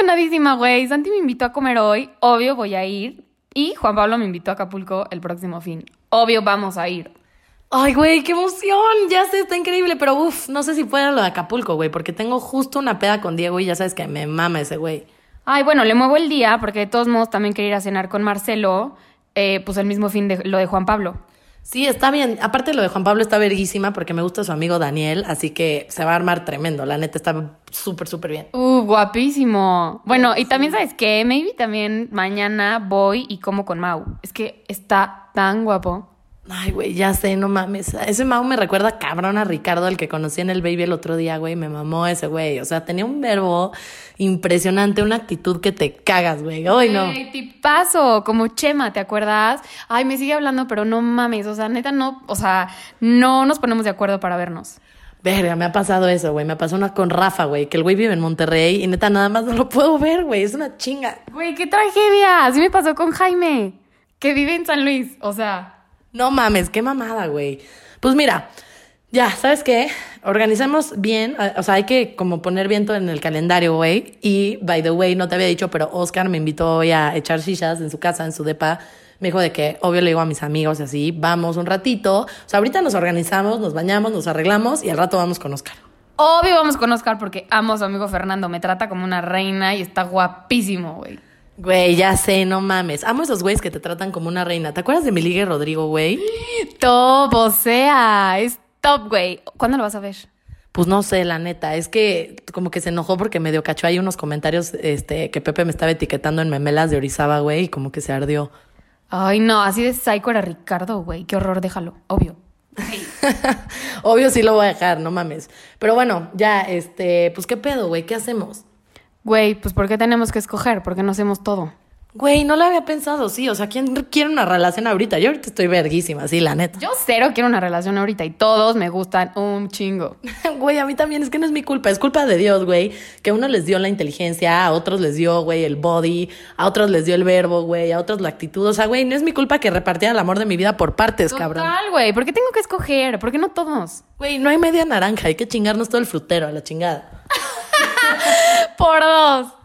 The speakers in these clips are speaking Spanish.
emocionadísima, güey. Santi me invitó a comer hoy. Obvio voy a ir. Y Juan Pablo me invitó a Acapulco el próximo fin. Obvio vamos a ir. Ay, güey, qué emoción. Ya sé, está increíble. Pero uff, no sé si pueda lo de Acapulco, güey, porque tengo justo una peda con Diego y ya sabes que me mama ese güey. Ay, bueno, le muevo el día porque de todos modos también quería ir a cenar con Marcelo, eh, pues el mismo fin de lo de Juan Pablo. Sí, está bien. Aparte lo de Juan Pablo está verguísima porque me gusta su amigo Daniel, así que se va a armar tremendo. La neta está súper, súper bien. Uh, guapísimo. Bueno, y también sabes qué, maybe también mañana voy y como con Mau. Es que está tan guapo. Ay, güey, ya sé, no mames. Ese Mau me recuerda cabrón a Ricardo, el que conocí en el baby el otro día, güey. Me mamó ese güey. O sea, tenía un verbo impresionante, una actitud que te cagas, güey. Ay, no. Tipazo, como Chema, ¿te acuerdas? Ay, me sigue hablando, pero no mames. O sea, neta, no, o sea, no nos ponemos de acuerdo para vernos. Verga, me ha pasado eso, güey. Me pasó una con Rafa, güey, que el güey vive en Monterrey y neta nada más no lo puedo ver, güey. Es una chinga. Güey, qué tragedia. Así me pasó con Jaime, que vive en San Luis. O sea, No mames, qué mamada, güey. Pues mira, ya, ¿sabes qué? Organizamos bien, eh, o sea, hay que como poner bien todo en el calendario, güey. Y, by the way, no te había dicho, pero Oscar me invitó hoy a echar shishas en su casa, en su depa. Me dijo de que, obvio, le digo a mis amigos y así, vamos un ratito. O sea, ahorita nos organizamos, nos bañamos, nos arreglamos y al rato vamos con Oscar. obvio vamos con Oscar porque amo a su amigo Fernando. Me trata como una reina y está guapísimo, güey. Güey, ya sé, no mames. Amo esos güeyes que te tratan como una reina. ¿Te acuerdas de mi ligue Rodrigo, güey? Top, o sea, es top, güey. ¿Cuándo lo vas a ver? Pues no sé, la neta, es que como que se enojó porque medio cachó ahí unos comentarios este, que Pepe me estaba etiquetando en memelas de Orizaba, güey, y como que se ardió. Ay, no, así de psycho era Ricardo, güey. Qué horror, déjalo, obvio. Obvio sí lo voy a dejar, no mames. Pero bueno, ya, este, pues qué pedo, güey, ¿qué hacemos? Güey, pues ¿por qué tenemos que escoger? ¿Por qué no hacemos todo? Güey, no lo había pensado, sí, o sea, ¿quién quiere una relación ahorita? Yo ahorita estoy verguísima, sí, la neta. Yo cero quiero una relación ahorita y todos me gustan un chingo. Güey, a mí también es que no es mi culpa, es culpa de Dios, güey. Que a uno les dio la inteligencia, a otros les dio, güey, el body, a otros les dio el verbo, güey, a otros la actitud. O sea, güey, no es mi culpa que repartiera el amor de mi vida por partes, cabrón. Total, güey. ¿Por qué tengo que escoger? ¿Por qué no todos? Güey, no hay media naranja, hay que chingarnos todo el frutero a la chingada. Por dos.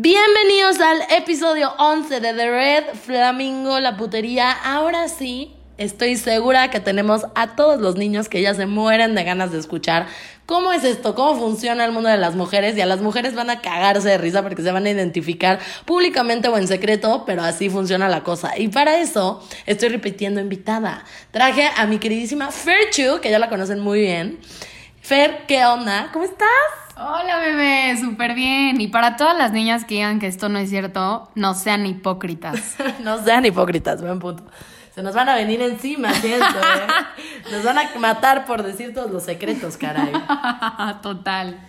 Bienvenidos al episodio 11 de The Red Flamingo, la putería. Ahora sí, estoy segura que tenemos a todos los niños que ya se mueren de ganas de escuchar cómo es esto, cómo funciona el mundo de las mujeres y a las mujeres van a cagarse de risa porque se van a identificar públicamente o en secreto, pero así funciona la cosa. Y para eso estoy repitiendo invitada. Traje a mi queridísima Fer Chu, que ya la conocen muy bien. Fer, ¿qué onda? ¿Cómo estás? Hola, bebé. Súper bien. Y para todas las niñas que digan que esto no es cierto, no sean hipócritas. no sean hipócritas, buen punto. Se nos van a venir encima, siento, ¿eh? Nos van a matar por decir todos los secretos, caray. Total.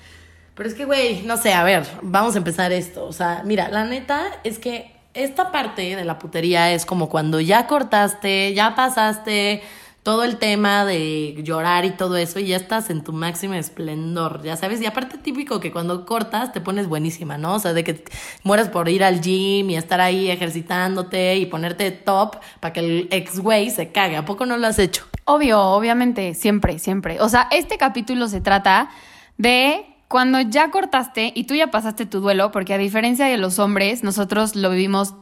Pero es que, güey, no sé, a ver, vamos a empezar esto. O sea, mira, la neta es que esta parte de la putería es como cuando ya cortaste, ya pasaste todo el tema de llorar y todo eso y ya estás en tu máximo esplendor, ya sabes. Y aparte típico que cuando cortas te pones buenísima, ¿no? O sea, de que mueres por ir al gym y estar ahí ejercitándote y ponerte top para que el ex güey se cague. ¿A poco no lo has hecho? Obvio, obviamente, siempre, siempre. O sea, este capítulo se trata de cuando ya cortaste y tú ya pasaste tu duelo, porque a diferencia de los hombres, nosotros lo vivimos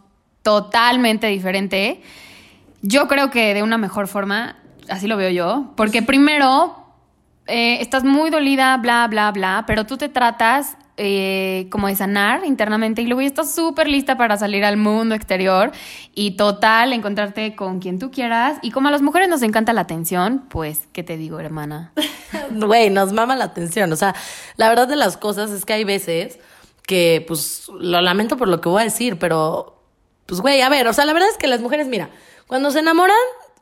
totalmente diferente. Yo creo que de una mejor forma, así lo veo yo, porque primero eh, estás muy dolida, bla, bla, bla, pero tú te tratas eh, como de sanar internamente y luego ya estás súper lista para salir al mundo exterior y total, encontrarte con quien tú quieras. Y como a las mujeres nos encanta la atención, pues, ¿qué te digo, hermana? Güey, nos mama la atención. O sea, la verdad de las cosas es que hay veces que, pues, lo lamento por lo que voy a decir, pero, pues, güey, a ver, o sea, la verdad es que las mujeres, mira, cuando se enamoran,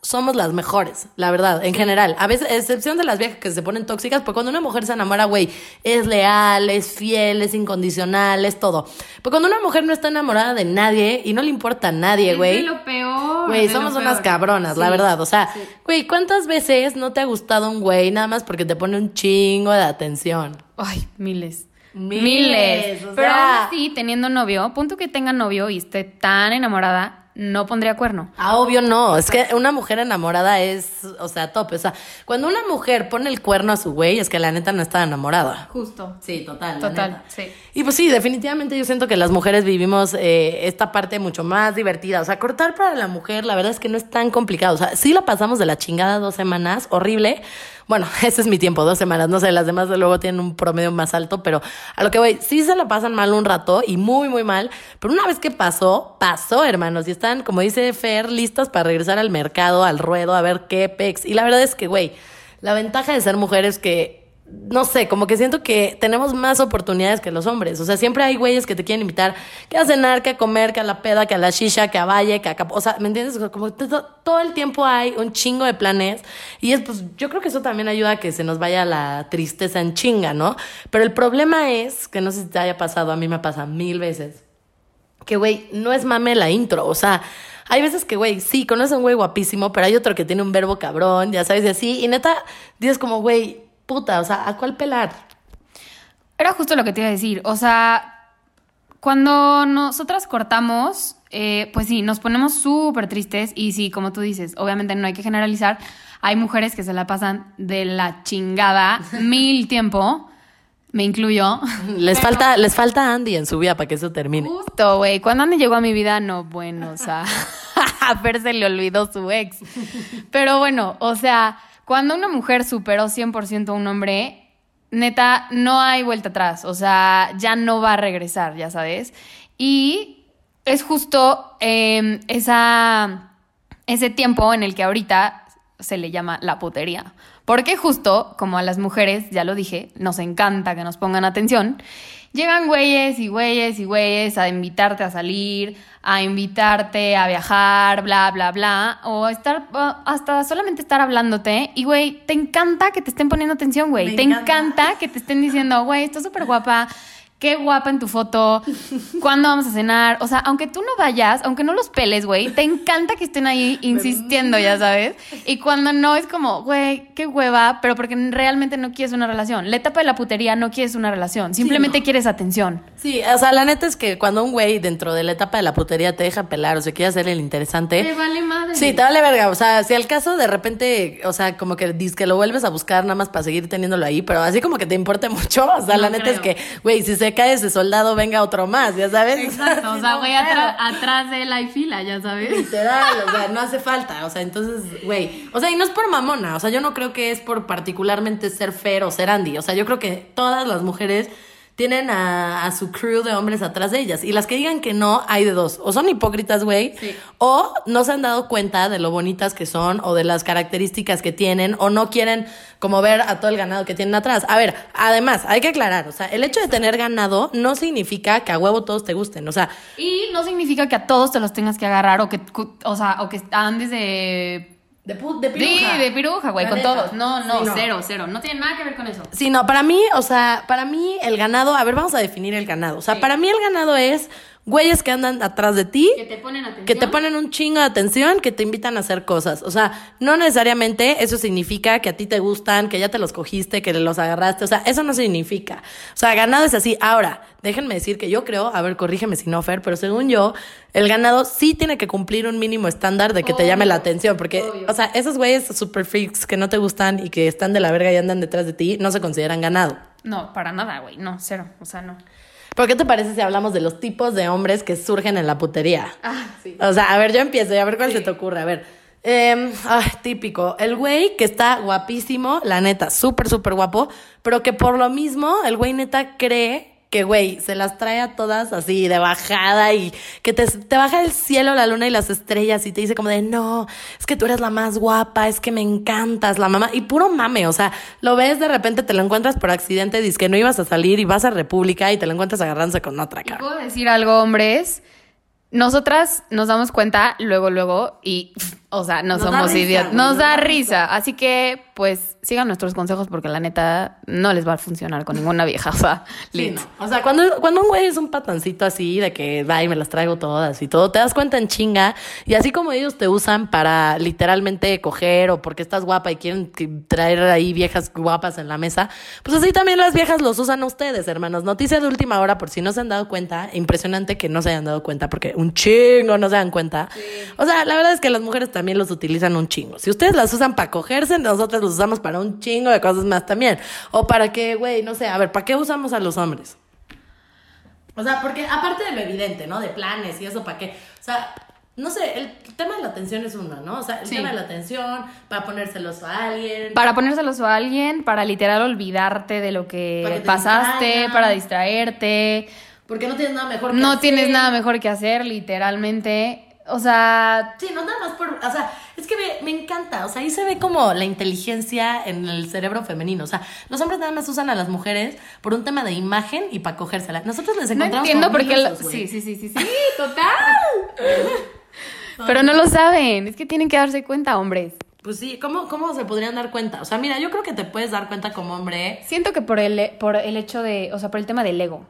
somos las mejores, la verdad, en general. A veces, excepción de las viejas que se ponen tóxicas, porque cuando una mujer se enamora, güey, es leal, es fiel, es incondicional, es todo. Pero cuando una mujer no está enamorada de nadie y no le importa a nadie, Es güey. de lo peor. Güey, somos unas cabronas, la verdad. O sea, sí. güey, ¿cuántas veces no te ha gustado un güey nada más porque te pone un chingo de atención? Ay, miles. Miles, o Pero aún así, teniendo novio, punto que tenga novio y esté tan enamorada, no pondría cuerno. Ah, obvio no. Es que una mujer enamorada es, o sea, tope. O sea, cuando una mujer pone el cuerno a su güey, es que la neta no está enamorada. Justo. Sí, total. Total, sí. Y pues sí, definitivamente yo siento que las mujeres vivimos eh, esta parte mucho más divertida. O sea, cortar para la mujer, la verdad es que no es tan complicado. O sea, sí la pasamos de la chingada dos semanas, horrible. Bueno, ese es mi tiempo, dos semanas. No sé, las demás de luego tienen un promedio más alto, pero a lo que voy, sí se la pasan mal un rato y muy, muy mal. Pero una vez que pasó, pasó, hermanos. Y están, como dice Fer, listas para regresar al mercado, al ruedo, a ver qué pex. Y la verdad es que, güey, la ventaja de ser mujer es que no sé, como que siento que tenemos más oportunidades que los hombres. O sea, siempre hay güeyes que te quieren invitar que a cenar, que a comer, que a la peda, que a la shisha, que a valle, que a O sea, ¿me entiendes? Como todo el tiempo hay un chingo de planes. Y es, pues, yo creo que eso también ayuda a que se nos vaya la tristeza en chinga, ¿no? Pero el problema es, que no sé si te haya pasado, a mí me pasa mil veces que, güey, no es mame la intro. O sea, hay veces que, güey, sí, conoces a un güey guapísimo, pero hay otro que tiene un verbo cabrón, ya sabes, y así. Y neta, dices como, güey, puta, o sea, ¿a cuál pelar? Era justo lo que te iba a decir. O sea, cuando nosotras cortamos, eh, pues sí, nos ponemos súper tristes y sí, como tú dices, obviamente no hay que generalizar. Hay mujeres que se la pasan de la chingada mil tiempo, me incluyo. Les falta, les falta Andy en su vida para que eso termine. Justo, güey. Cuando Andy llegó a mi vida, no, bueno, o sea, a Fer se le olvidó su ex. Pero bueno, o sea, cuando una mujer superó 100% a un hombre, neta, no hay vuelta atrás. O sea, ya no va a regresar, ya sabes. Y es justo eh, esa, ese tiempo en el que ahorita se le llama la putería. Porque justo, como a las mujeres, ya lo dije, nos encanta que nos pongan atención, llegan güeyes y güeyes y güeyes a invitarte a salir, a invitarte a viajar, bla, bla, bla, o estar, hasta solamente estar hablándote. Y, güey, te encanta que te estén poniendo atención, güey. Te encanta. encanta que te estén diciendo, güey, estás súper guapa. Qué guapa en tu foto. ¿Cuándo vamos a cenar? O sea, aunque tú no vayas, aunque no los peles, güey, te encanta que estén ahí insistiendo, ya sabes. Y cuando no es como, güey, qué hueva, pero porque realmente no quieres una relación. La etapa de la putería no quieres una relación, simplemente no. quieres atención. Sí, o sea, la neta es que cuando un güey dentro de la etapa de la putería te deja pelar o se quiere hacer el interesante. vale madre. Sí, te vale verga. O sea, si al caso de repente, o sea, como que dices que lo vuelves a buscar nada más para seguir teniéndolo ahí, pero así como que te importe mucho. O sea, No la neta es que, güey, si se cae ese soldado, venga otro más, ya sabes. Exacto, o sea, güey, atrás de él hay fila, ya sabes. Literal, o sea, no hace falta. O sea, entonces, güey. O sea, y no es por mamona. O sea, yo no creo que es por particularmente ser Fer o ser Andy. O sea, yo creo que todas las mujeres tienen a, a su crew de hombres atrás de ellas. Y las que digan que no, hay de dos. O son hipócritas, güey. Sí. O no se han dado cuenta de lo bonitas que son o de las características que tienen o no quieren como ver a todo el ganado que tienen atrás. A ver, además, hay que aclarar. O sea, el hecho de tener ganado no significa que a huevo todos te gusten. O sea, Y no significa que a todos te los tengas que agarrar o que, o sea, o que andes de de, pu- de Sí, piruja. de piruja, güey, con neta. todos. No, no, Sí, cero, cero. No tiene nada que ver con eso. Sí, no, para mí, o sea, para mí el ganado, a ver, vamos a definir el ganado. O sea, Sí. para mí el ganado es güeyes que andan atrás de ti, Que te ponen atención. que te ponen un chingo de atención, que te invitan a hacer cosas. O sea, no necesariamente eso significa que a ti te gustan, que ya te los cogiste, que los agarraste. O sea, eso no significa. O sea, ganado es así. Ahora, déjenme decir que yo creo, a ver, corrígeme si no, Fer, pero según yo, el ganado sí tiene que cumplir un mínimo estándar de que te llame la atención. Porque, obvio. o sea, esos güeyes super freaks que no te gustan y que están de la verga y andan detrás de ti, no se consideran ganado. No, para nada, güey. No, cero. O sea, no. ¿Pero qué te parece si hablamos de los tipos de hombres que surgen en la putería? Ah, sí. O sea, a ver, yo empiezo y a ver cuál se te ocurre. A ver. Eh, ay, típico. El güey que está guapísimo, la neta, súper, súper guapo, pero que por lo mismo el güey neta cree que, güey, se las trae a todas así de bajada y que te, te baja el cielo, la luna y las estrellas y te dice como de, no, es que tú eres la más guapa, es que me encantas, la mamá. Y puro mame, o sea, lo ves de repente, te lo encuentras por accidente, dices que no ibas a salir y vas a República y te lo encuentras agarrándose con otra, cabrón. puedo decir algo, hombres. Nosotras nos damos cuenta luego, luego, y O sea, no Nos somos idiotas. Nos da risa. Así que, pues, sigan nuestros consejos porque la neta no les va a funcionar con ninguna vieja. O sea, Sí, no. O sea, cuando, cuando un güey es un patancito así, de que va y me las traigo todas y todo, te das cuenta en chinga. Y así como ellos te usan para literalmente coger o porque estás guapa y quieren traer ahí viejas guapas en la mesa, pues así también las viejas los usan a ustedes, hermanos. Noticia de última hora, por si no se han dado cuenta. Impresionante que no se hayan dado cuenta, porque un chingo no se dan cuenta. O sea, la verdad es que las mujeres también los utilizan un chingo. Si ustedes las usan para cogerse, nosotros los usamos para un chingo de cosas más también. O para que, güey, no sé, a ver, ¿para qué usamos a los hombres? O sea, porque aparte de lo evidente, ¿no? De planes y eso, ¿para qué? O sea, no sé, el tema de la atención es uno, ¿no? O sea, el Sí. tema de la atención, para ponérselos a alguien. Para ponérselos a alguien, para literal olvidarte de lo que Para que te pasaste, distraigan. para distraerte. porque no tienes nada mejor que No hacer. tienes nada mejor que hacer, literalmente. O sea, Sí, no nada más por. O sea, es que me, me encanta. O sea, ahí se ve como la inteligencia en el cerebro femenino. O sea, los hombres nada más usan a las mujeres por un tema de imagen y para cogérsela. Nosotros les no encontramos. entiendo como por qué. lo-. Sí, sí, sí, sí, sí, total. Pero no lo saben. Es que tienen que darse cuenta, hombres. Pues sí, ¿cómo, ¿cómo se podrían dar cuenta? O sea, mira, yo creo que te puedes dar cuenta como hombre Siento que por el, por el hecho de, o sea, por el tema del ego.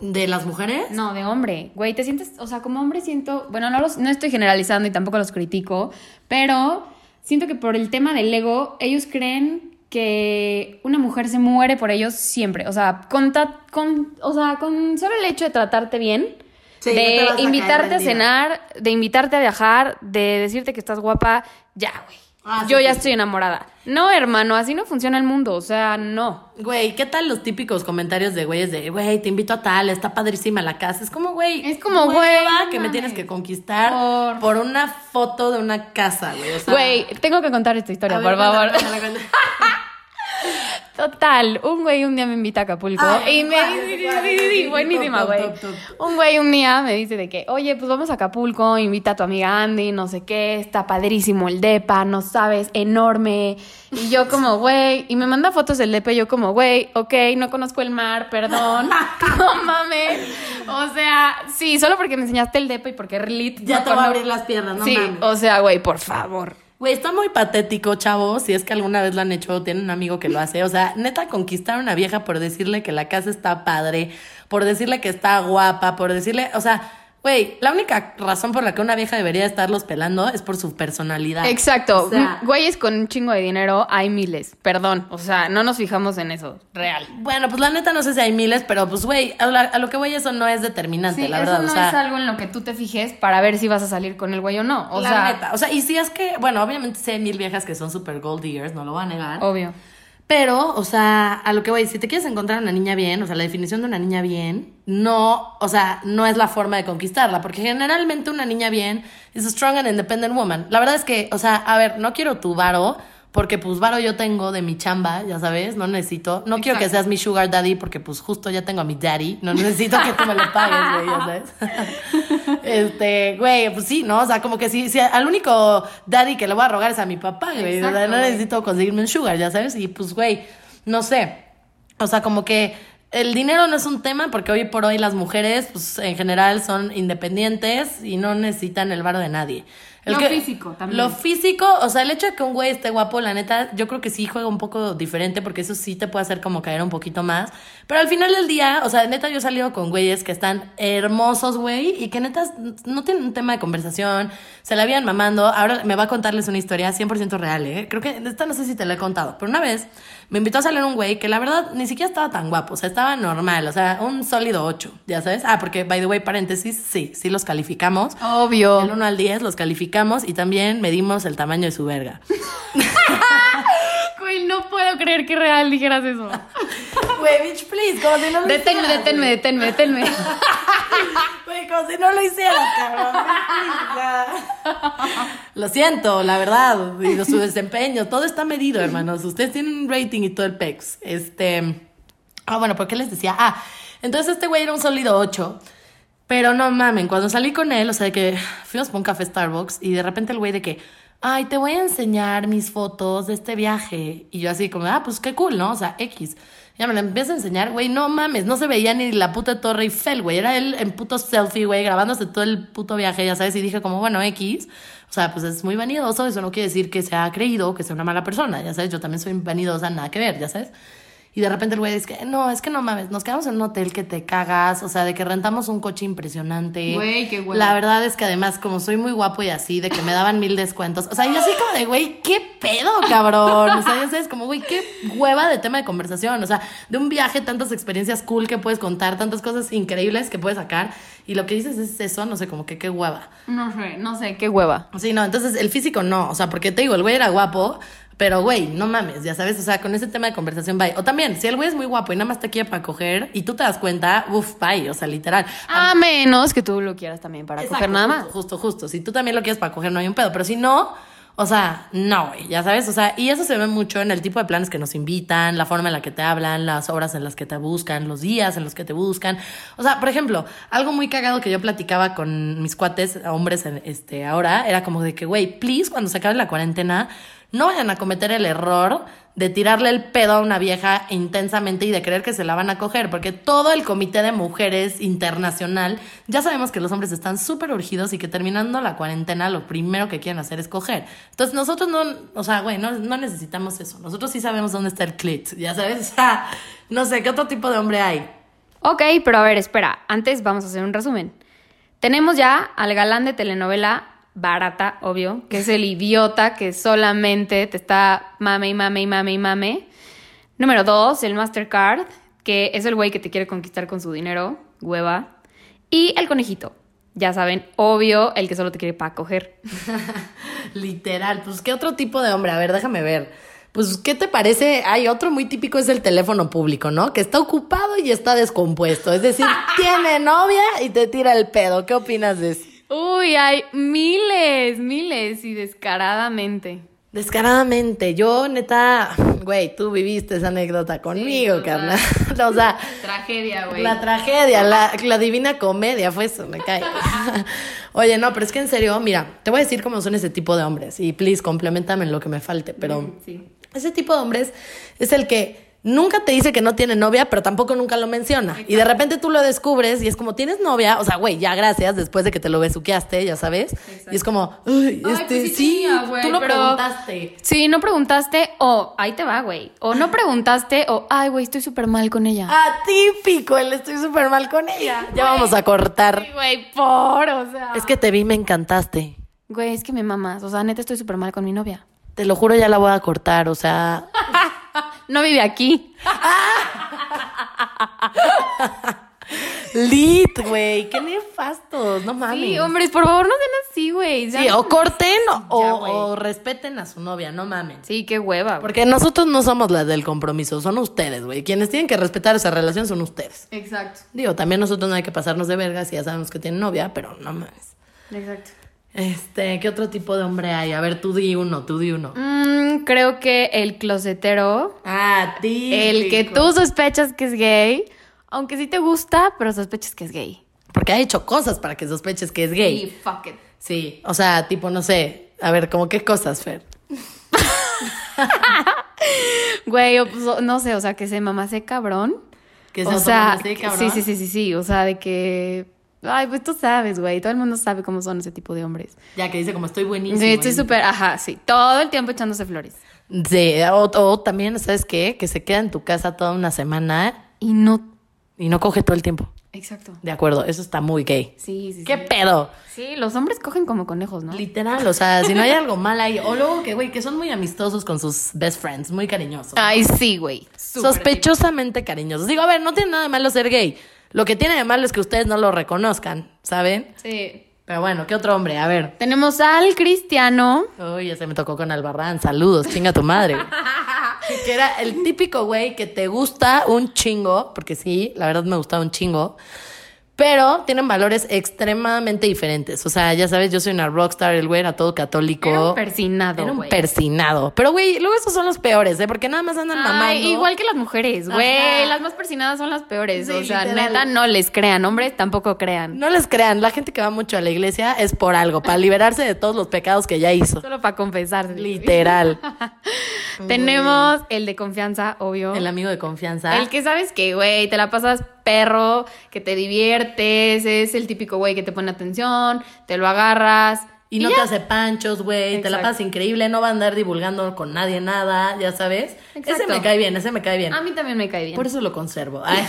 De las mujeres. No, de hombre. Güey, te sientes, o sea, como hombre siento, bueno, no, los, no estoy generalizando y tampoco los critico, pero siento que por el tema del ego, ellos creen que una mujer se muere por ellos siempre. O sea, con, ta- con, o sea, con solo el hecho de tratarte bien, Sí, no te vas a de invitarte a cenar, de invitarte a viajar, de decirte que estás guapa, ya, güey. Ah, Yo sí, ya sí, estoy enamorada. No, hermano, así no funciona el mundo. O sea, no. Güey, ¿qué tal los típicos comentarios de güeyes de, güey, te invito a tal, está padrísima la casa? Es como, güey. Es como, güey, que me tienes que conquistar Por- por... una foto de una casa, güey. O sea, Güey, tengo que contar esta historia, a ver, por favor. Total, un güey un día me invita a Acapulco Ay, y me ¿cuál? dice, ¿Cuál? sí, sí, sí, Sí, buenísima, güey. Un güey un día me dice de que, oye, pues vamos a Acapulco, invita a tu amiga Andy, no sé qué, está padrísimo el depa, no sabes, enorme. Y yo como, güey, y me manda fotos del depa y yo como, güey, ok, no conozco el mar, perdón, no mames. O sea, sí, solo porque me enseñaste el depa y porque Lit Ya no te va a abrir las piernas, no Sí, mames. o sea, güey, por favor. Güey, está muy patético, chavos. Si es que alguna vez lo han hecho, tienen un amigo que lo hace. O sea, neta, conquistar a una vieja por decirle que la casa está padre, por decirle que está guapa, por decirle. O sea, güey, la única razón por la que una vieja debería estarlos pelando es por su personalidad. Exacto. O sea, Güeyes con un chingo de dinero hay miles. Perdón. O sea, no nos fijamos en eso. Real. bueno, pues la neta no sé si hay miles, pero pues, güey, a, a lo que voy eso no es determinante, Sí, la verdad. eso no o sea, es algo en lo que tú te fijes para ver si vas a salir con el güey o no. O la sea, neta. O sea, y si es que, bueno, obviamente sé mil viejas que son super gold diggers, no lo voy a negar. obvio. Pero, o sea, a lo que voy, si te quieres encontrar una niña bien, o sea, la definición de una niña bien, no, o sea, no es la forma de conquistarla, porque generalmente una niña bien es a strong and independent woman. La verdad es que, o sea, a ver, no quiero tu varo, porque pues varo yo tengo de mi chamba, ya sabes, no necesito, no quiero que seas mi sugar daddy, porque pues justo ya tengo a mi daddy, no necesito que tú me lo pagues, güey, ya sabes. este, güey, pues sí, ¿no? O sea, como que si, si al único daddy que le voy a rogar es a mi papá, güey, o sea, no güey. necesito conseguirme un sugar, ya sabes, y pues, güey, no sé, o sea, como que el dinero no es un tema porque hoy por hoy las mujeres, pues en general son independientes y no necesitan el varo de nadie. El Lo físico también. Lo físico, o sea, el hecho de que un güey esté guapo, la neta, yo creo que sí juega un poco diferente porque eso sí te puede hacer como caer un poquito más. Pero al final del día, o sea, neta, yo he salido con güeyes que están hermosos, güey, y que neta no tienen un tema de conversación, se la habían mamando. Ahora me va a contarles una historia 100% real, ¿eh? Creo que esta no sé si te la he contado, pero una vez me invitó a salir un güey que la verdad ni siquiera estaba tan guapo, o sea, estaba normal, o sea, un sólido 8, ya sabes. Ah, porque, by the way, paréntesis, sí, sí los calificamos. Obvio. Del 1 al 10 los calificamos y también medimos el tamaño de su verga. Güey, no puedo creer que real dijeras eso. Güey, bitch, please, como si no lo Deténme, hicieras, deténme, güey. deténme, deténme. Güey, como si no lo hicieras, cabrón. Lo siento, la verdad. Y su desempeño, todo está medido, hermanos. Ustedes tienen un rating y todo el pex. Este. Ah, bueno, ¿por qué les decía? Ah, entonces este güey era un sólido 8. Pero no mamen, cuando salí con él, o sea, de que fuimos por un café Starbucks y de repente el güey de que, ay, te voy a enseñar mis fotos de este viaje. Y yo así como, ah, pues qué cool, ¿no? O sea, X. Ya me la empieza a enseñar, güey, no mames, no se veía ni la puta Torre Eiffel, güey. Era él en puto selfie, güey, grabándose todo el puto viaje, ya sabes. Y dije como, bueno, X. O sea, pues es muy vanidoso. Eso no quiere decir que sea creído que sea una mala persona, ya sabes. Yo también soy vanidosa, nada que ver, ya sabes. Y de repente el güey dice que no, es que no mames, nos quedamos en un hotel que te cagas, o sea, de que rentamos un coche impresionante. Güey, qué hueva. La verdad es que además, como soy muy guapo y así, de que me daban mil descuentos. O sea, yo así como de, güey, qué pedo, cabrón. O sea, ya sabes, como, güey, qué hueva de tema de conversación. O sea, de un viaje, tantas experiencias cool que puedes contar, tantas cosas increíbles que puedes sacar. Y lo que dices es eso, no sé, como que qué hueva. No sé, no sé, qué hueva. Sí, no, entonces el físico no. O sea, porque te digo, el güey era guapo, pero, güey, no mames, ya sabes, o sea, con ese tema de conversación, bye. O también, si el güey es muy guapo y nada más te quiere para coger y tú te das cuenta, uff, bye, o sea, literal. A menos que tú lo quieras también para Exacto, coger nada más. Justo, justo, justo. Si tú también lo quieres para coger, no hay un pedo. Pero si no, o sea, no, güey, ya sabes, o sea, y eso se ve mucho en el tipo de planes que nos invitan, la forma en la que te hablan, las horas en las que te buscan, los días en los que te buscan. O sea, por ejemplo, algo muy cagado que yo platicaba con mis cuates, hombres, este, ahora, era como de que, güey, please, cuando se acabe la cuarentena, no vayan a cometer el error de tirarle el pedo a una vieja intensamente y de creer que se la van a coger, porque todo el comité de mujeres internacional ya sabemos que los hombres están súper urgidos y que terminando la cuarentena lo primero que quieren hacer es coger. Entonces nosotros no, o sea, güey, no, necesitamos eso. Nosotros sí sabemos dónde está el clit, ya sabes. No sé, ¿qué otro tipo de hombre hay? Ok, pero a ver, espera. Antes vamos a hacer un resumen. Tenemos ya al galán de telenovela barata, obvio, que es el idiota que solamente te está mame y mame y mame y mame. Número dos, el Mastercard, que es el güey que te quiere conquistar con su dinero, hueva. Y el conejito, ya saben, obvio, el que solo te quiere para coger. Literal, pues ¿qué otro tipo de hombre? A ver, déjame ver. Pues, ¿qué te parece? Hay otro muy típico, es el teléfono público, ¿no? Que está ocupado y está descompuesto. Es decir, tiene novia y te tira el pedo. ¿Qué opinas de eso? Uy, hay miles, miles y descaradamente. Descaradamente, yo neta, güey, tú viviste esa anécdota conmigo, carnal. o sea, Tragedia, güey. la tragedia, la, la divina comedia fue eso, me cae. Oye, no, pero es que en serio, mira, te voy a decir cómo son ese tipo de hombres y please, complementame en lo que me falte, pero Sí. ese tipo de hombres es el que nunca te dice que no tiene novia, pero tampoco nunca lo menciona. Y de repente tú lo descubres y es como, ¿tienes novia? O sea, güey, ya gracias, después de que te lo besuqueaste, ya sabes. Y es como, Ay, Ay, este, pues sí sí, tenía, tú lo pero- preguntaste. Sí, no preguntaste o ahí te va, güey. O no preguntaste o, ay, güey, estoy súper mal con ella. Atípico, el estoy súper mal con ella. Ya vamos a cortar. Güey, por, o sea. Es que te vi, me encantaste. Güey, es que me mamas. O sea, neta estoy súper mal con mi novia. Te lo juro, ya la voy a cortar, o sea. No vive aquí. Lit, güey, qué nefastos, no mames. Sí, hombres, por favor, no sean así, güey. Sí, o corten o, Ya, güey. o respeten a su novia, no mames. Sí, qué hueva. Porque nosotros no somos las del compromiso, son ustedes, güey. Quienes tienen que respetar esa relación son ustedes. Exacto. Digo, también nosotros no hay que pasarnos de vergas si ya sabemos que tienen novia, pero no mames. Exacto. Este, ¿qué otro tipo de hombre hay? A ver, tú di uno, tú di uno. Mm, creo que el closetero, Ah, ti. el que tú sospechas que es gay, aunque sí te gusta, pero sospechas que es gay. Porque ha hecho cosas para que sospeches que es gay. Y fuck it. Sí, o sea, tipo, no sé. A ver, ¿cómo qué cosas, Fer? Güey, o, pues, o- no sé, o sea, que se mamase cabrón. Que o se sea, automamacee, que- cabrón. sí, sí, sí, sí, sí, o sea, de que... Ay, pues tú sabes, güey, todo el mundo sabe cómo son ese tipo de hombres. Ya que dice como estoy buenísimo. Sí, estoy ¿eh? súper, ajá, sí, todo el tiempo echándose flores. Sí, o, o también, ¿sabes qué? Que se queda en tu casa toda una semana Y no... y no coge todo el tiempo. Exacto. De acuerdo, eso está muy gay. Sí, sí, ¿Qué sí. pedo? Sí, los hombres cogen como conejos, ¿no? Literal, o sea, si no hay algo mal ahí. O luego que, güey, que son muy amistosos con sus best friends, muy cariñosos. Ay, sí, güey. Súper Sospechosamente cariñosos. Digo, a ver, no tiene nada de malo ser gay. Lo que tiene de malo es que ustedes no lo reconozcan, ¿saben? Sí. Pero bueno, ¿qué otro hombre? A ver. Tenemos al cristiano. Uy, ya se me tocó con Albarrán. Saludos, chinga tu madre. que era el típico güey que te gusta un chingo, porque sí, la verdad me gustaba un chingo. Pero tienen valores extremadamente diferentes. O sea, ya sabes, yo soy una rockstar, el güey era todo católico. Era un persinado, Era un güey. persinado. Pero, güey, luego esos son los peores, ¿eh? Porque nada más andan mamando. Ay, igual que las mujeres, güey. Las más persinadas son las peores. Sí, o sea, literal. neta, no les crean. Hombres tampoco crean. No les crean, la gente que va mucho a la iglesia es por algo, para liberarse de todos los pecados que ya hizo. Solo para confesarse. Literal. Tenemos el de confianza, obvio. El amigo de confianza. El que sabes que, güey, te la pasas perro, que te diviertes, es el típico güey que te pone atención, te lo agarras. Y no ya. te hace panchos, güey. Te la pasas increíble. No va a andar divulgando con nadie nada, ya sabes. Ese me cae bien, ese me cae bien. A mí también me cae bien. Por eso lo conservo. Ay.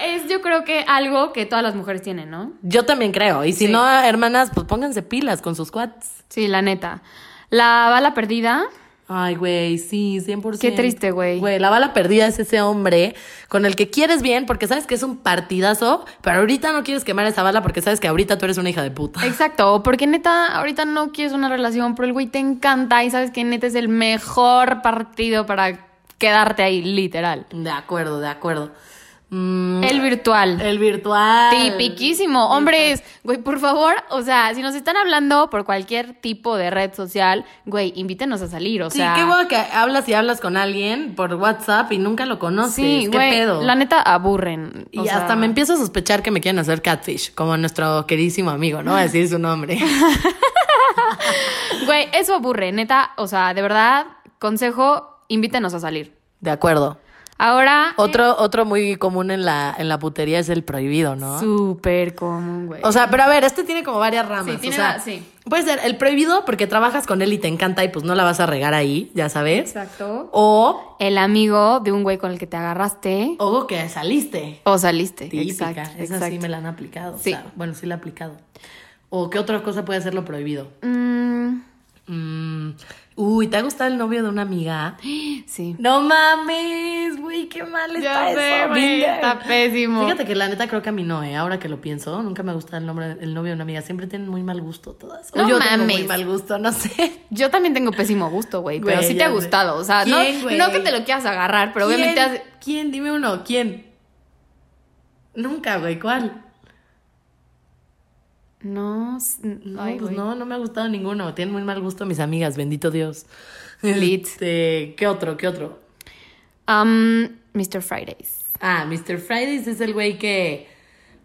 Es yo creo que algo que todas las mujeres tienen, ¿no? Yo también creo. Y si Sí. no, hermanas, pues pónganse pilas con sus cuates. Sí, la neta. La bala perdida. Ay, güey, sí, 100%. Qué triste, güey. Güey, la bala perdida es ese hombre con el que quieres bien porque sabes que es un partidazo, pero ahorita no quieres quemar esa bala porque sabes que ahorita tú eres una hija de puta. Exacto, porque neta, ahorita no quieres una relación, pero el güey te encanta y sabes que neta es el mejor partido para quedarte ahí, literal. De acuerdo, de acuerdo. Mm, El virtual. el virtual. Tipiquísimo. Hombres, güey, por favor, o sea, si nos están hablando por cualquier tipo de red social, güey, invítenos a salir, o Sí, sea. qué bueno que hablas y hablas con alguien por WhatsApp y nunca lo conoces. Sí, qué güey, pedo. la neta aburren. Y o sea, hasta me empiezo a sospechar que me quieren hacer catfish, como nuestro queridísimo amigo, ¿no? A decir su nombre. Güey, eso aburre, neta, o sea, de verdad, consejo, invítenos a salir. De acuerdo. Ahora, Otro, otro muy común en la, en la putería es el prohibido, ¿no? súper común, güey. O sea, pero a ver, este tiene como varias ramas. Sí, tiene o sea, va- sí. Puede ser el prohibido porque trabajas con él y te encanta y pues no la vas a regar ahí, ya sabes. Exacto. O, El amigo de un güey con el que te agarraste o que saliste. o saliste. Típica. Exacto. Esa exacto. sí me la han aplicado. Sí. o sea, bueno, sí la he aplicado. O qué otra cosa puede ser lo prohibido. Mm, Mm, Uy, ¿te ha gustado el novio de una amiga? sí. No mames, güey, qué mal está Ya sé, eso. Binder. está pésimo. Fíjate que la neta creo que a mí no, ¿eh? Ahora que lo pienso, nunca me gusta el nombre, el novio de una amiga. Siempre tienen muy mal gusto todas. O No yo tengo muy mames. mal gusto, no sé. Yo también tengo pésimo gusto, güey, pero sí te ha gustado. O sea, no, no que te lo quieras agarrar, pero obviamente ¿Quién? Dime uno, ¿quién? Nunca, güey, ¿cuál? No, No, ay, pues no, no me ha gustado ninguno. Tienen muy mal gusto mis amigas, bendito Dios. Lit. Este, ¿Qué otro? ¿Qué otro? Um, Mr. Fridays. Ah, Mr. Fridays es el güey que.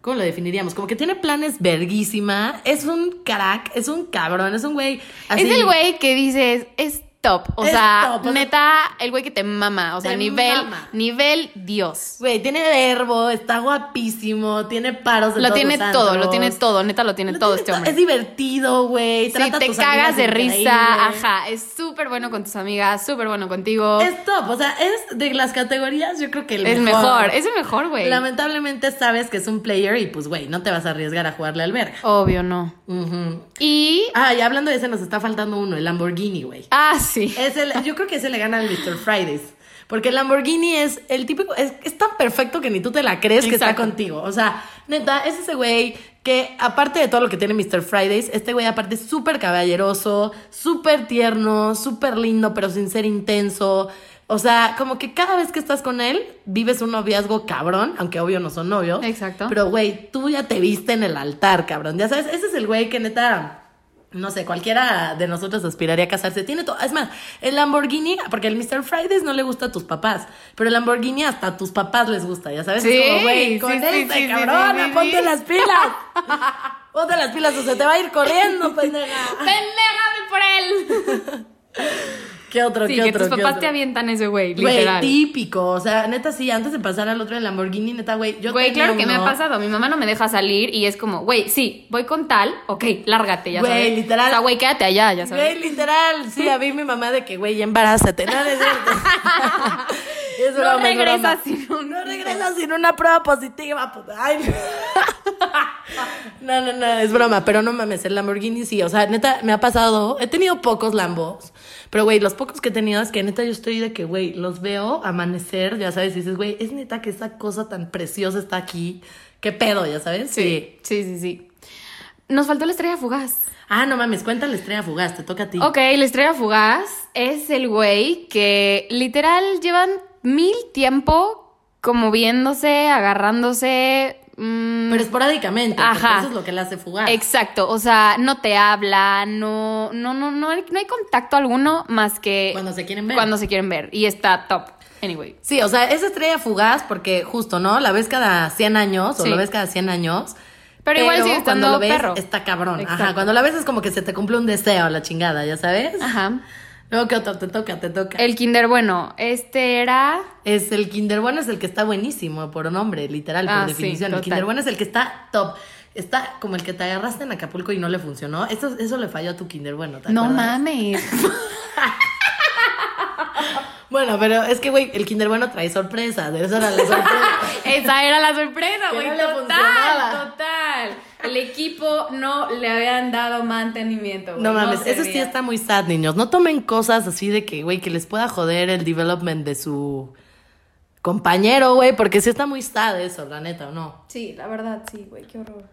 ¿Cómo lo definiríamos? Como que tiene planes verguísima. Es un crack, es un cabrón, es un güey. así- Es el güey que dices, es top. O Es sea, top, neta, el güey que te mama. O sea, Te nivel, mama. nivel Dios. Güey, tiene verbo, está guapísimo, tiene paros de Lo todos tiene los todo, lo tiene todo, neta lo tiene Lo todo tiene este hombre. Es divertido, güey. Sí, te cagas de increíble. risa, ajá, es súper bueno con tus amigas, súper bueno contigo. Es, Es top, o sea, es de las categorías, yo creo que el mejor, es el mejor, güey. Lamentablemente sabes que es un player y pues, güey, no te vas a arriesgar a jugarle al verga. Obvio, no. Y, Ah, y hablando de ese, nos está faltando uno, el Lamborghini, güey. ah, sí. Es el, yo creo que ese le gana al Mr. Fridays. Porque el Lamborghini es el típico, es, es tan perfecto que ni tú te la crees que está contigo. O sea, neta, es ese güey que aparte de todo lo que tiene Mr. Fridays, este güey aparte es súper caballeroso, súper tierno, súper lindo, pero sin ser intenso. O sea, como que cada vez que estás con él, vives un noviazgo cabrón, aunque obvio no son novios. Exacto. Pero, güey, tú ya te viste en el altar, cabrón. Ya sabes, ese es el güey que neta... No sé, cualquiera de nosotros aspiraría a casarse. Tiene todo. Es más, el Lamborghini, porque el Mr. Fridays no le gusta a tus papás, pero el Lamborghini hasta a tus papás les gusta, ya sabes. Sí, es como, güey, con sí, este sí, sí, ponte las pilas. ponte las pilas o se te va a ir corriendo, pendeja. ¡Pendeja, por él! ¿Qué otro, Sí, qué que otro? tus qué papás otro? te avientan ese güey, Güey, literal. típico. O sea, neta, sí, antes de pasar al otro el Lamborghini, neta, güey. Yo Güey, claro que me ha pasado. Mi mamá no me deja salir y es como, güey, sí, voy con tal, ok, lárgate, ya Güey, sabes. literal. O sea, güey, quédate allá, ya sabes. Güey, literal, sí, a mí mi mamá de que, güey, embarázate, no, no es cierto. es No broma, es regresas sin un- No regresas sin una prueba positiva, puta. Ay, no. no, no, no, es broma, pero no mames, el Lamborghini sí, o sea, neta, me ha pasado, he tenido pocos Lambos, pero, güey, los pocos que he tenido es que neta yo estoy de que, güey, los veo amanecer, ya sabes, y dices, güey, es neta que esa cosa tan preciosa está aquí, qué pedo, ya sabes. Sí, sí, sí, sí. Nos faltó la estrella fugaz. Ah, no mames, cuenta la estrella fugaz, te toca a ti. Ok, la estrella fugaz es el güey que literal llevan mil tiempo como viéndose, agarrándose, mm, Pero esporádicamente. Ajá. Eso es lo que le hace fugar. Exacto, o sea, no te habla, no, no, no, no, hay, no hay contacto alguno más que Cuando se quieren ver. cuando se quieren ver y está top. Anyway, Sí, o sea, es estrella fugaz porque justo, ¿no? La ves cada 100 años o lo ves cada 100 años. Pero igual sigue cuando lo ves, perro. está cabrón. Ajá, cuando la ves es como que se te cumple un deseo, la chingada, ¿ya sabes? ajá. Luego, ¿qué otro? Te toca, te toca. El Kinder bueno, este era Es el Kinder Bueno es el que está buenísimo por nombre, literal, por Ah, sí, definición. el. Kinder Bueno es el que está top. Está como el que te agarraste en Acapulco y no le funcionó. Eso, eso le falló a tu Kinder Bueno, ¿te No acuerdas? mames. Bueno, pero es que, güey, el Kinder Bueno trae sorpresa. De eso era la sorpresa. Esa era la sorpresa, Que güey. no total, funcionaba. total. El equipo no le habían dado mantenimiento. güey, No mames, eso sí está muy sad, niños. No tomen cosas así de que, güey, que les pueda joder el development de su compañero, güey, porque sí está muy sad eso, la neta, ¿o no? Sí, la verdad, sí, güey, qué horror.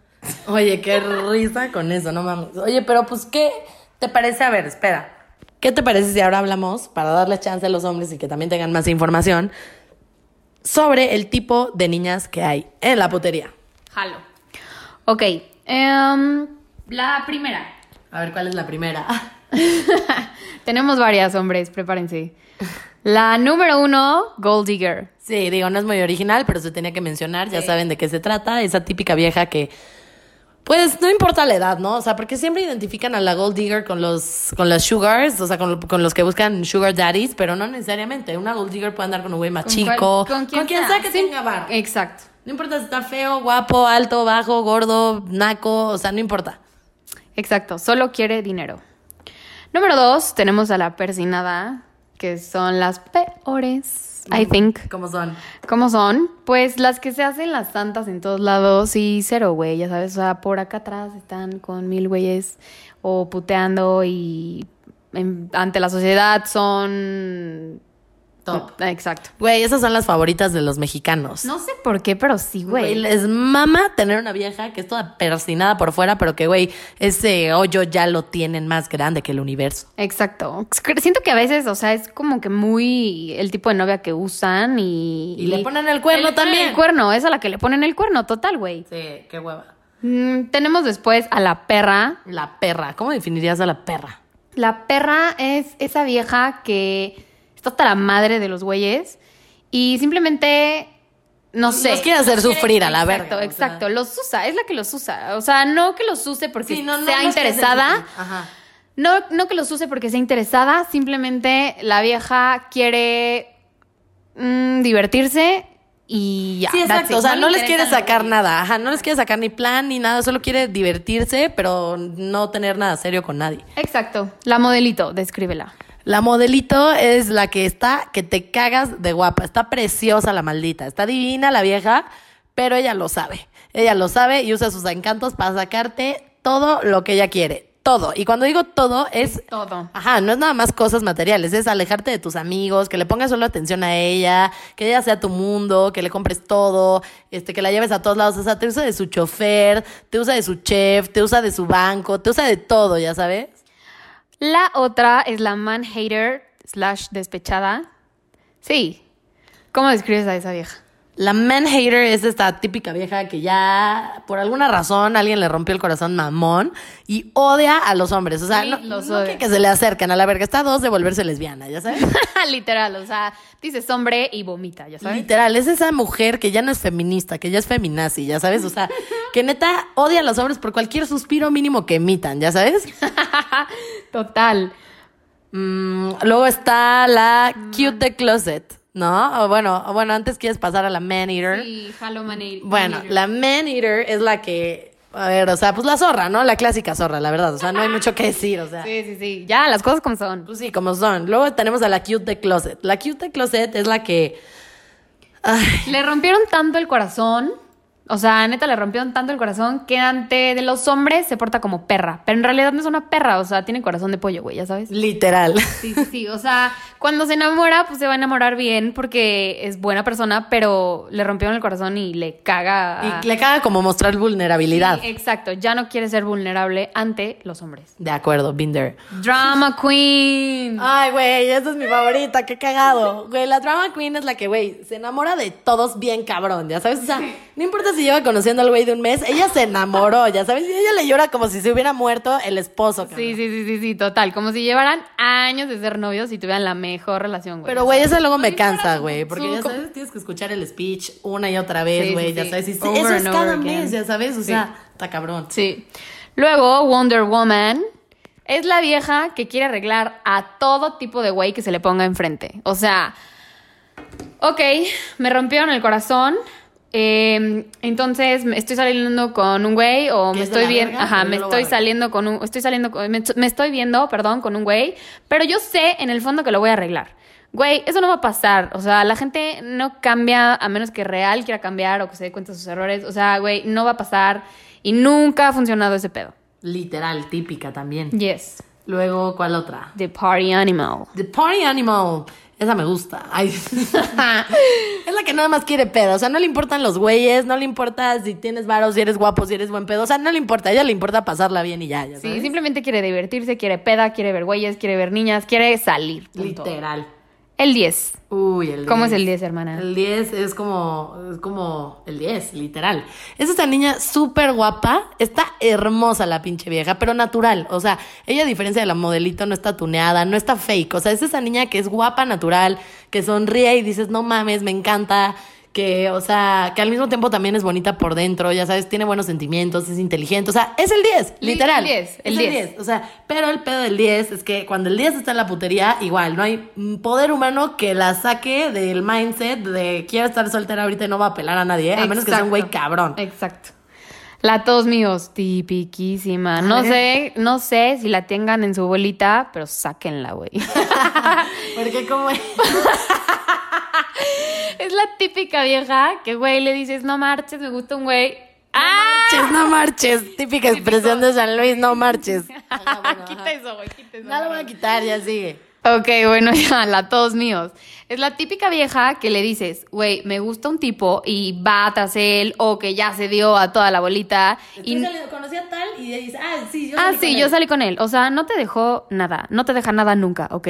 Oye, qué risa con eso, no mames. Oye, pero pues, ¿qué te parece? A ver, espera. ¿Qué te parece si ahora hablamos, para darle chance a los hombres y que también tengan más información, sobre el tipo de niñas que hay en la putería? Jalo. Ok, em, la primera. A ver, ¿cuál es la primera? Tenemos varias, hombres, prepárense. La número uno, Gold Digger. Sí, digo, no es muy original, pero se tenía que mencionar, ya saben de qué se trata, esa típica vieja que, pues, no importa la edad, ¿no? O sea, porque siempre identifican a la gold digger con los, con las sugars, o sea, con, con los que buscan sugar daddies, pero no necesariamente. Una gold digger puede andar con un güey más Con chico, cual- con quien, sea, que Sí, tenga bar. Exacto. No importa si está feo, guapo, alto, bajo, gordo, naco, o sea, no importa. Exacto, solo quiere dinero. Número dos, tenemos a la persinada, que son las peores, I think. ¿Cómo son? ¿Cómo son? Pues las que se hacen las santas en todos lados y cero, güey, ya sabes, o sea, por acá atrás están con mil güeyes o puteando y en- ante la sociedad son... Top. Exacto. Güey, esas son las favoritas de los mexicanos. No sé por qué, pero sí, Güey, les mama tener una vieja que es toda persinada por fuera, pero que, güey, ese hoyo ya lo tienen más grande que el universo. Exacto. Siento que a veces, o sea, es como que muy el tipo de novia que usan y... Y le ponen el cuerno le ponen también. El cuerno, es a la que le ponen el cuerno, total, güey. Sí, qué hueva. Mm, tenemos después a la perra. La perra. ¿Cómo definirías a la perra? La perra es esa vieja que está hasta la madre de los güeyes y simplemente, no sé. Los quiere hacer sufrir a la verga, Exacto, o sea. exacto. Los usa, es la que los usa. O sea, no que los use porque Sí, no, no, sea no se interesada. Ajá. No, no que los use porque sea interesada, simplemente la vieja quiere mm, divertirse y ya. Sí, exacto. O sea, no, le les quiere sacar nada. Ajá, no les quiere sacar ni plan ni nada. Solo quiere divertirse, pero no tener nada serio con nadie. Exacto. La modelito, descríbela. La modelito es la que está, que te cagas de guapa. Está preciosa la maldita. Está divina la vieja, pero ella lo sabe. Ella lo sabe y usa sus encantos para sacarte todo lo que ella quiere. Todo. Y cuando digo todo es... Todo. Ajá, no es nada más cosas materiales, es alejarte de tus amigos, que le pongas solo atención a ella, que ella sea tu mundo, que le compres todo, este, que la lleves a todos lados. O sea, te usa de su chofer, te usa de su chef, te usa de su banco, te usa de todo, ¿ya sabes? La otra es la man hater slash despechada. Sí. ¿Cómo describes a esa vieja? La man hater es esta típica vieja que ya por alguna razón alguien le rompió el corazón mamón y odia a los hombres. O sea, Sí, no, los no que, que se le acerquen a la verga. Está a dos de volverse lesbiana, ¿ya sabes? Literal, o sea, dices hombre y vomita, ya sabes. Literal, es esa mujer que ya no es feminista, que ya es feminazi, ¿ya sabes? O sea, que neta odia a los hombres por cualquier suspiro mínimo que emitan, ¿ya sabes? Total. Mm, luego está la cute the closet, ¿no? O bueno, o bueno, antes quieres pasar a la man eater. Sí, Halo man hater. Bueno, la man eater es la que, a ver, o sea, pues la zorra, ¿no? La clásica zorra, la verdad. O sea, no hay mucho que decir, o sea. Sí, sí, sí. Ya, las cosas como son. Pues sí, como son. Luego tenemos a la cute the closet. La cute the closet es la que. Ay, Le rompieron tanto el corazón. O sea, neta, le rompieron tanto el corazón que ante de los hombres se porta como perra. Pero en realidad no es una perra, o sea, tiene corazón de pollo, güey, ya sabes. literal. Sí, sí, sí. O sea, cuando se enamora, pues se va a enamorar bien porque es buena persona, pero le rompieron el corazón y le caga. Y le caga como mostrar vulnerabilidad. Sí, exacto. Ya no quiere ser vulnerable ante los hombres. De acuerdo, there. Drama Queen. Ay, güey, esa es mi favorita, qué cagado. Güey, la drama queen es la que, güey, se enamora de todos bien cabrón, ya sabes. O sea, no importa si lleva conociendo al güey de un mes, ella se enamoró, ya sabes, y ella le llora como si se hubiera muerto el esposo. Sí, sí, sí, sí, sí, total. Como si llevaran años de ser novios y tuvieran la mejor relación, güey. Pero, güey, eso luego me cansa, güey. Porque su- ya sabes, tienes que escuchar el speech una y otra vez, güey. sí, ya sabes. Y sí, eso es cada again. mes, ya sabes. O sea, está cabrón. Sí. Luego, Wonder Woman es la vieja que quiere arreglar a todo tipo de güey que se le ponga enfrente. O sea, ok, me rompieron el corazón. Eh, entonces me estoy saliendo con un güey o me estoy verga, ajá, me estoy saliendo con un, estoy saliendo con, me, me estoy viendo, perdón, con un güey, pero yo sé en el fondo que lo voy a arreglar. Güey, eso no va a pasar. O sea, la gente no cambia a menos que real quiera cambiar o que se dé cuenta de sus errores. O sea, güey, no va a pasar y nunca ha funcionado ese pedo. Literal, típica también. Yes. Luego, ¿cuál otra? The party animal. The Party Animal. Esa me gusta. Ay. es la que nada más quiere pedo. O sea, no le importan los güeyes, no le importa si tienes varos, si eres guapo, si eres buen pedo. O sea, no le importa. A ella le importa pasarla bien y ya. ya Sí, sabes. simplemente quiere divertirse, quiere peda, quiere ver güeyes, quiere ver niñas, quiere salir. punto. Literal. El 10. Uy, el ¿Cómo es 10. el 10, hermana? El 10 es como, es como el 10, literal. Es esta niña súper guapa, está hermosa la pinche vieja, pero natural. O sea, ella a diferencia de la modelito no está tuneada, no está fake. O sea, es esa niña que es guapa, natural, que sonríe y dices, no mames, me encanta. Que, o sea, que al mismo tiempo también es bonita por dentro, ya sabes, tiene buenos sentimientos, es inteligente. O sea, es el 10, Li- literal. el 10, Es el 10. O sea, pero el pedo del 10 es que cuando el 10 está en la putería, igual, no hay poder humano que la saque del mindset de quiero estar soltera ahorita y no va a pelar a nadie, a menos que sea un güey cabrón. Exacto. La tos míos, tipiquísima. No sé, no sé si la tengan en su bolita, pero sáquenla, güey. Porque como es la típica vieja que, güey, le dices, no marches, me gusta un güey. ¡Ah! marches, no marches, típica expresión de San Luis, no marches. quita eso, güey, quita eso. No lo voy a quitar, ya sigue. Ok, bueno, ya, la todos míos. Es la típica vieja que le dices, güey, me gusta un tipo y va tras él o que ya se dio a toda la bolita. Y, conocí a tal y dice, ah, sí, yo ah, sí, yo salí con él. O sea, no te dejó nada, no te deja nada nunca, ¿ok?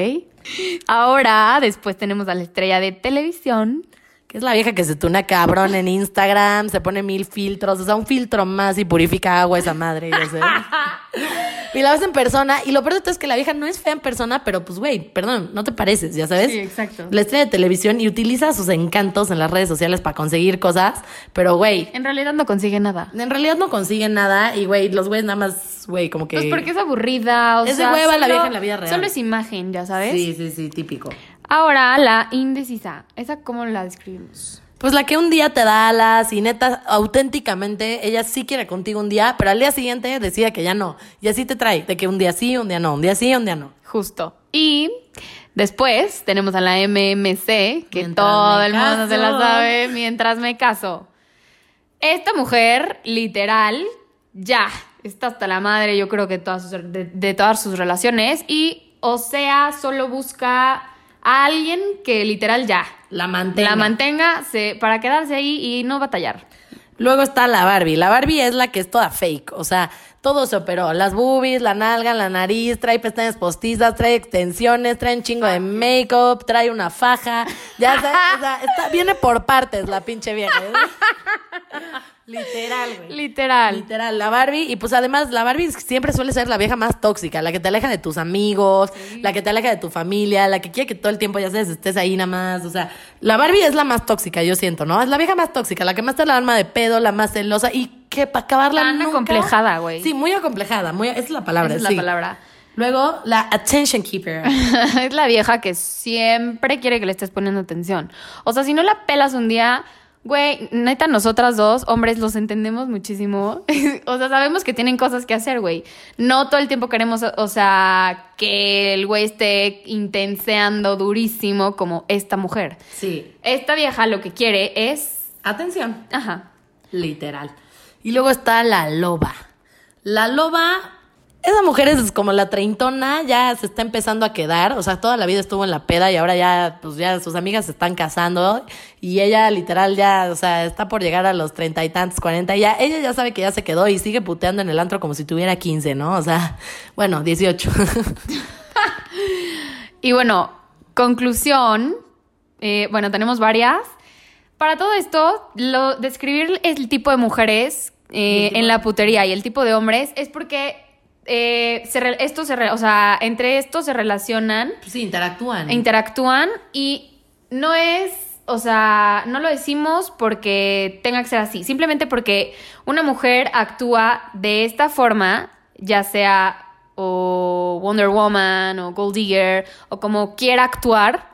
Ahora, después tenemos a la estrella de televisión. Que es la vieja que se tuna cabrón en Instagram, se pone mil filtros, o sea, un filtro más y purifica agua esa madre, ya sé. y la ves en persona, y lo peor de todo es que la vieja no es fea en persona, pero pues, güey, perdón, no te pareces, ya sabes. Sí, exacto. La estrella de televisión y utiliza sus encantos en las redes sociales para conseguir cosas, pero, güey, En realidad no consigue nada. en realidad no consigue nada, y, güey, los güeyes nada más, güey, como que... Pues porque es aburrida, o Es de sea, hueva la vieja en la vida real. Solo es imagen, ya sabes. Sí, sí, sí, típico. Ahora, la indecisa. ¿Esa cómo la describimos? Pues la que un día te da alas y neta, auténticamente, ella sí quiere contigo un día, pero al día siguiente decide que ya no. Y así te trae, de que un día sí, un día no, un día sí, un día no. Justo. Y después tenemos a la MMC, que Mientras todo el mundo se la sabe mientras me caso. Esta mujer, literal, ya está hasta la madre, yo creo que todas sus- de, de todas sus relaciones. Y, o sea, solo busca a alguien que literal ya La mantenga. la mantenga se- para quedarse ahí y no batallar. Luego está la Barbie. La Barbie es la que es toda fake. O sea, todo se operó. Las boobies, la nalga, la nariz, trae pestañas postizas, trae extensiones, trae un chingo de make-up, trae una faja. Ya sabes, o sea, está- viene por partes la pinche vieja. ¿eh? Literal, güey. Literal. Literal, la Barbie. Y pues además, la Barbie siempre suele ser la vieja más tóxica, la que te aleja de tus amigos, la que te aleja de tu familia, la que quiere que todo el tiempo, ya sabes, estés ahí nada más. O sea, la Barbie es la más tóxica, yo siento, ¿no? Es la vieja más tóxica, la que más te la alma de pedo, la más celosa y que para acabarla Tan nunca- acomplejada, güey. Sí, muy acomplejada, muy, esa es la palabra, Esa es la palabra. Luego, la attention keeper. es la vieja que siempre quiere que le estés poniendo atención. O sea, si no la pelas un día, güey, neta, nosotras dos, hombres, los entendemos muchísimo. o sea, sabemos que tienen cosas que hacer, güey. No todo el tiempo queremos, o sea, que el güey esté intenseando durísimo como esta mujer. Sí. Esta vieja lo que quiere es. Atención. Ajá. Literal. Y luego está la loba. La loba, esa mujer es como la treintona, ya se está empezando a quedar, o sea, toda la vida estuvo en la peda y ahora ya, pues ya sus amigas se están casando y ella literal ya, o sea, está por llegar a los treinta y tantos, cuarenta ya, ella ya sabe que ya se quedó y sigue puteando en el antro como si tuviera quince, ¿no? O sea, bueno, dieciocho. Y bueno, conclusión. eh, bueno, tenemos varias. para todo esto, lo, describir el tipo de mujeres eh, en la putería y el tipo de hombres es porque eh, se re- esto se re- o sea, entre estos se relacionan sí, interactúan. interactúan y no es, o sea, no lo decimos porque tenga que ser así, simplemente porque una mujer actúa de esta forma, ya sea o Wonder Woman o Gold Digger o como quiera actuar,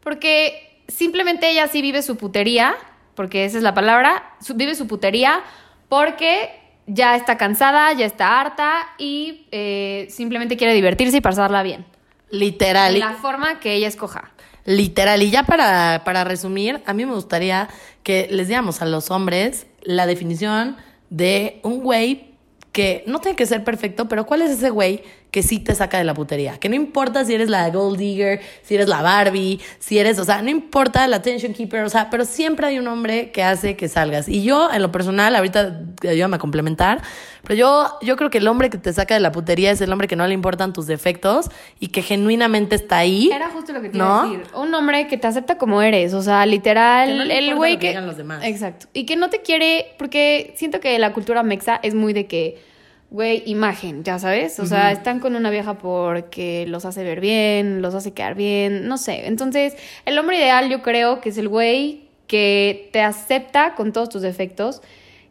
porque simplemente ella sí vive su putería, porque esa es la palabra, vive su putería porque ya está cansada, ya está harta y eh, simplemente quiere divertirse y pasarla bien. Literal. De la forma que ella escoja. Literal. Y ya para, para resumir, a mí me gustaría que les diéramos a los hombres la definición de un güey que no tiene que ser perfecto, pero ¿cuál es ese güey que sí te saca de la putería? Que no importa si eres la Gold Digger, si eres la Barbie, si eres, o sea, no importa la attention keeper, o sea, pero siempre hay un hombre que hace que salgas. Y yo, en lo personal, ahorita ayúdame a complementar, pero yo, yo creo que el hombre que te saca de la putería es el hombre que no le importan tus defectos y que genuinamente está ahí. Era justo lo que te ¿No? iba a decir. Un hombre que te acepta como eres. O sea, literal, Que no le el güey lo que que. digan los demás. Exacto. Y que no te quiere. Porque siento que la cultura mexa es muy de que. Güey, imagen, ya sabes. O sea, están con una vieja porque los hace ver bien, los hace quedar bien, no sé. Entonces, el hombre ideal yo creo que es el güey que te acepta con todos tus defectos,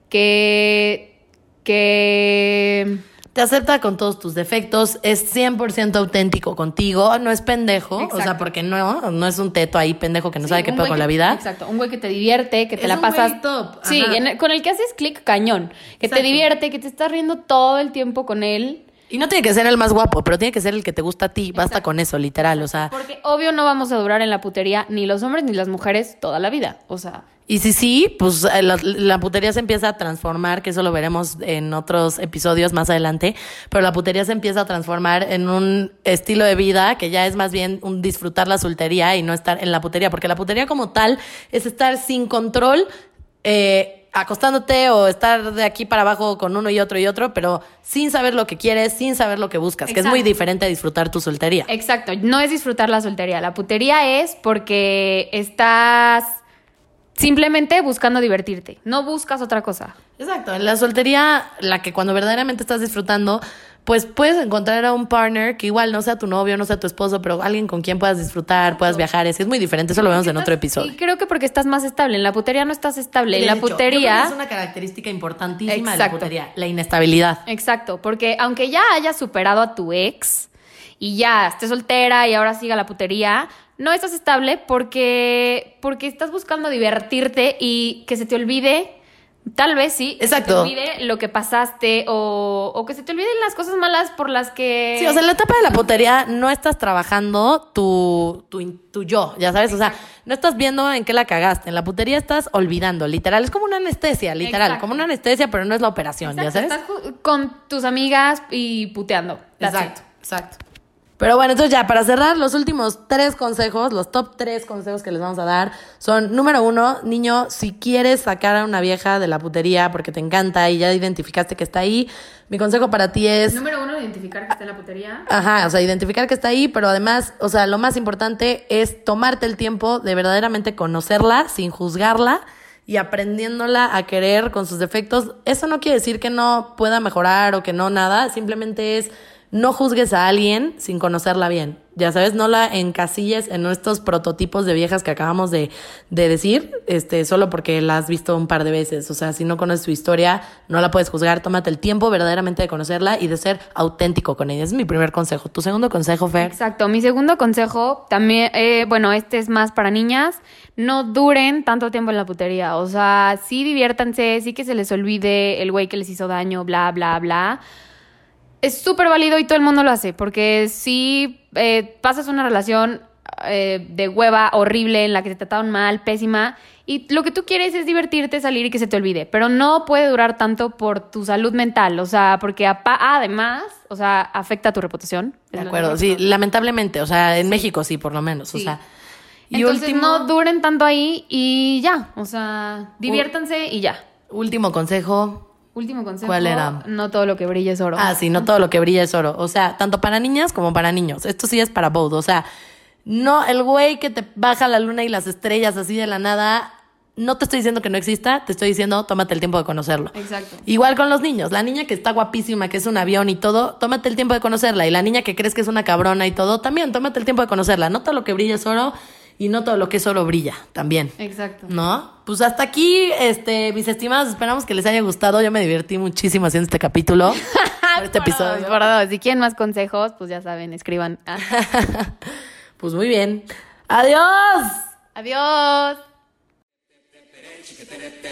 que. que. Te acepta con todos tus defectos, es 100% auténtico contigo, no es pendejo, o sea, porque no, no es un teto ahí pendejo que no Sí, sabe qué pedo con la vida. Exacto, un güey que te divierte, que te Es la un pasas. güey top, Sí, ajá. en el- con el que haces clic cañón, que Exacto. te divierte, que te estás riendo todo el tiempo con él. Y no tiene que ser el más guapo, pero tiene que ser el que te gusta a ti, basta con eso, literal, o sea. Porque obvio no vamos a durar en la putería ni los hombres ni las mujeres toda la vida. O sea, Y si sí, pues eh, la, la putería se empieza a transformar, que eso lo veremos en otros episodios más adelante, pero la putería se empieza a transformar en un estilo de vida que ya es más bien un disfrutar la soltería y no estar en la putería, porque la putería como tal es estar sin control, eh, acostándote o estar de aquí para abajo con uno y otro y otro, pero sin saber lo que quieres, sin saber lo que buscas, que es muy diferente a disfrutar tu soltería. exacto, no es disfrutar la soltería. La putería es porque estás simplemente buscando divertirte. No buscas otra cosa. Exacto, en la soltería, la que cuando verdaderamente estás disfrutando, pues puedes encontrar a un partner que igual no sea tu novio, no sea tu esposo, pero alguien con quien puedas disfrutar, puedas viajar, es, es muy diferente, eso lo vemos en otro episodio. Y creo que porque estás más estable. En la putería no estás estable. En la putería. es una característica importantísima de la putería, la inestabilidad. Exacto, porque aunque ya hayas superado a tu ex y ya estés soltera y ahora siga la putería, no estás estable porque, porque estás buscando divertirte y que se te olvide, tal vez sí, que Exacto. se te olvide lo que pasaste o, o que se te olviden las cosas malas por las que... Sí, o sea, en la etapa de la putería no estás trabajando tu, tu, tu yo, ya sabes, o sea, no estás viendo en qué la cagaste, en la putería estás olvidando, literal, es como una anestesia, literal, Exacto. como una anestesia, pero no es la operación, Exacto, ya sabes. Estás con tus amigas y puteando. Exacto, exacto. Pero bueno, entonces ya, para cerrar, los últimos tres consejos, los top tres consejos que les vamos a dar son, número uno, niño, si quieres sacar a una vieja de la putería porque te encanta y ya identificaste que está ahí, mi consejo para ti es... Número uno, identificar que está en la putería. Ajá, o sea, identificar que está ahí, pero además, o sea, lo más importante es tomarte el tiempo de verdaderamente conocerla sin juzgarla y aprendiéndola a querer con sus defectos. Eso no quiere decir que no pueda mejorar o que no nada, simplemente es no juzgues a alguien sin conocerla bien. Ya sabes, no la encasilles en estos prototipos de viejas que acabamos de, de decir, este, solo porque la has visto un par de veces. O sea, si no conoces su historia, no la puedes juzgar. Tómate el tiempo verdaderamente de conocerla y de ser auténtico con ella. Ese es mi primer consejo. Tu segundo consejo, Fer. Exacto. Mi segundo consejo también, eh, bueno, este es más para niñas. No duren tanto tiempo en la putería. O sea, sí diviértanse, sí que se les olvide el güey que les hizo daño, bla, bla, bla. Es súper válido y todo el mundo lo hace, porque si eh, pasas una relación eh, de hueva horrible en la que te trataron mal, pésima, y lo que tú quieres es divertirte, salir y que se te olvide, pero no puede durar tanto por tu salud mental, o sea, porque además, o sea, afecta tu reputación. De acuerdo, sí, lamentablemente, o sea, en México sí, por lo menos, o sea. Y Entonces último, no duren tanto ahí y ya, o sea, diviértanse y ya. último consejo. Último consejo. ¿Cuál era? No todo lo que brilla es oro. Ah, sí, no todo lo que brilla es oro. O sea, tanto para niñas como para niños. Esto sí es para both. O sea, no, el güey que te baja la luna y las estrellas así de la nada, no te estoy diciendo que no exista, te estoy diciendo tómate el tiempo de conocerlo. Exacto. Igual con los niños, la niña que está guapísima, que es un avión y todo, tómate el tiempo de conocerla. Y la niña que crees que es una cabrona y todo, también tómate el tiempo de conocerla. No todo lo que brilla es oro y no todo lo que es oro brilla también. Exacto. ¿No? Pues hasta aquí, este, mis estimados, esperamos que les haya gustado. Yo me divertí muchísimo haciendo este capítulo, este episodio. por dos. Si quieren más consejos, pues ya saben, escriban. Pues muy bien. ¡Adiós! Adiós. Chicken